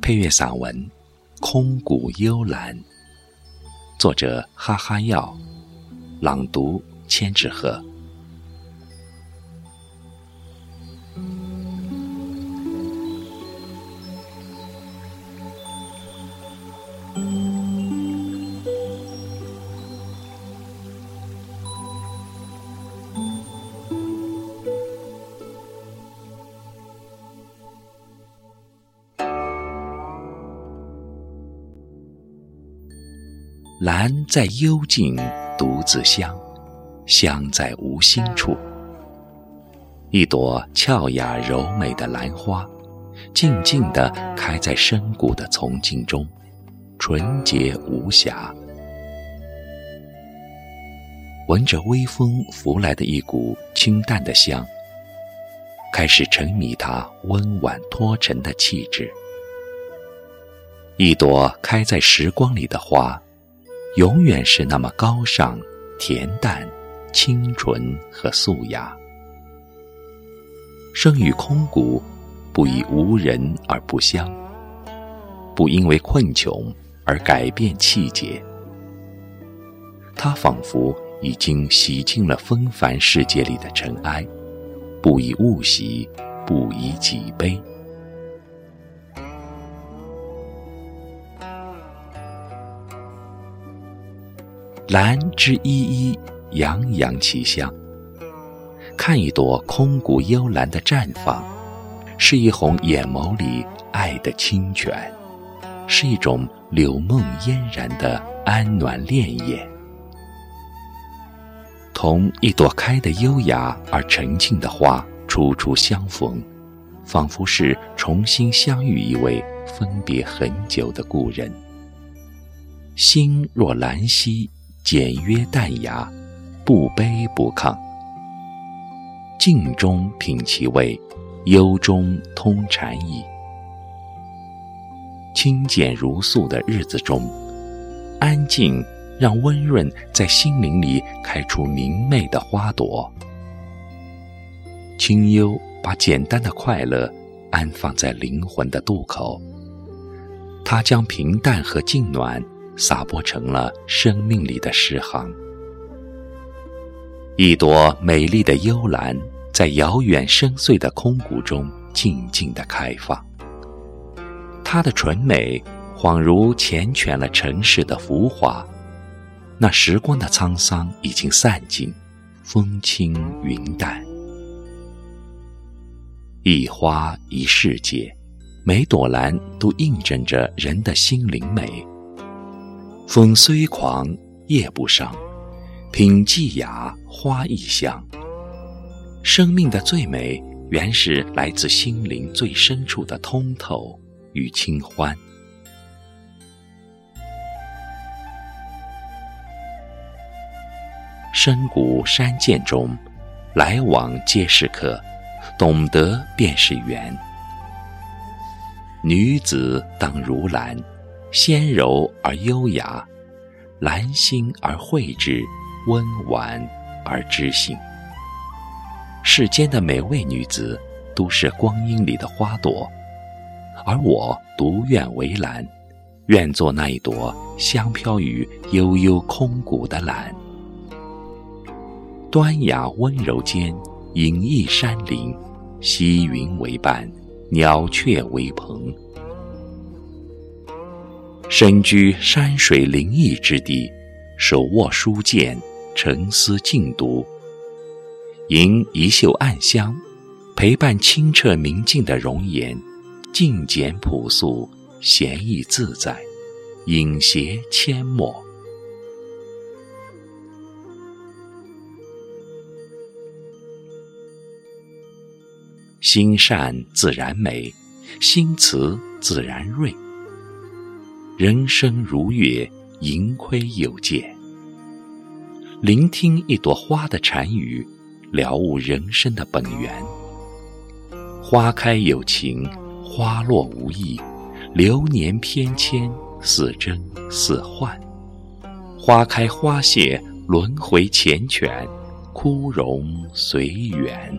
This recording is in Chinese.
配乐散文《空谷幽兰》，作者哈哈药，朗读千纸鹤。兰在幽静独自香，香在无心处。一朵俏雅柔美的兰花，静静地开在深谷的丛径中，纯洁无瑕。闻着微风拂来的一股清淡的香，开始沉迷它温婉脱尘的气质。一朵开在时光里的花。永远是那么高尚、恬淡、清纯和素雅。生于空谷，不以无人而不香，不因为困穷而改变气节。他仿佛已经洗净了纷繁世界里的尘埃，不以物喜，不以己悲。兰之依依，洋洋其香。看一朵空谷幽兰的绽放，是一泓眼眸里爱的清泉，是一种柳梦嫣然的安暖潋滟。同一朵开得优雅而沉静的花初初相逢，仿佛是重新相遇一位分别很久的故人。心若兰兮。简约淡雅，不卑不亢。静中品其味，幽中通禅意。清简如素的日子中，安静让温润在心灵里开出明媚的花朵。清幽把简单的快乐安放在灵魂的渡口，它将平淡和静暖。洒播成了生命里的诗行。一朵美丽的幽兰，在遥远深邃的空谷中静静的开放。它的纯美，恍如缱绻了尘世的浮华。那时光的沧桑已经散尽，风轻云淡。一花一世界，每朵兰都映证着人的心灵美。风虽狂，叶不伤；品寂雅，花亦香。生命的最美，原是来自心灵最深处的通透与清欢。深谷山涧中，来往皆是客，懂得便是缘。女子当如兰。纤柔而优雅，兰心而蕙质，温婉而知性。世间的每位女子都是光阴里的花朵，而我独愿为兰，愿做那一朵香飘于悠悠空谷的兰。端雅温柔间，隐逸山林，溪云为伴，鸟雀为朋。身居山水灵异之地，手握书剑，沉思静读，吟一袖暗香，陪伴清澈明净的容颜，静简朴素，闲逸自在，隐携阡陌。心善自然美，心慈自然睿。人生如月，盈亏有见。聆听一朵花的禅语，了悟人生的本源。花开有情，花落无意，流年翩跹，似真似幻。花开花谢，轮回缱绻，枯荣随缘。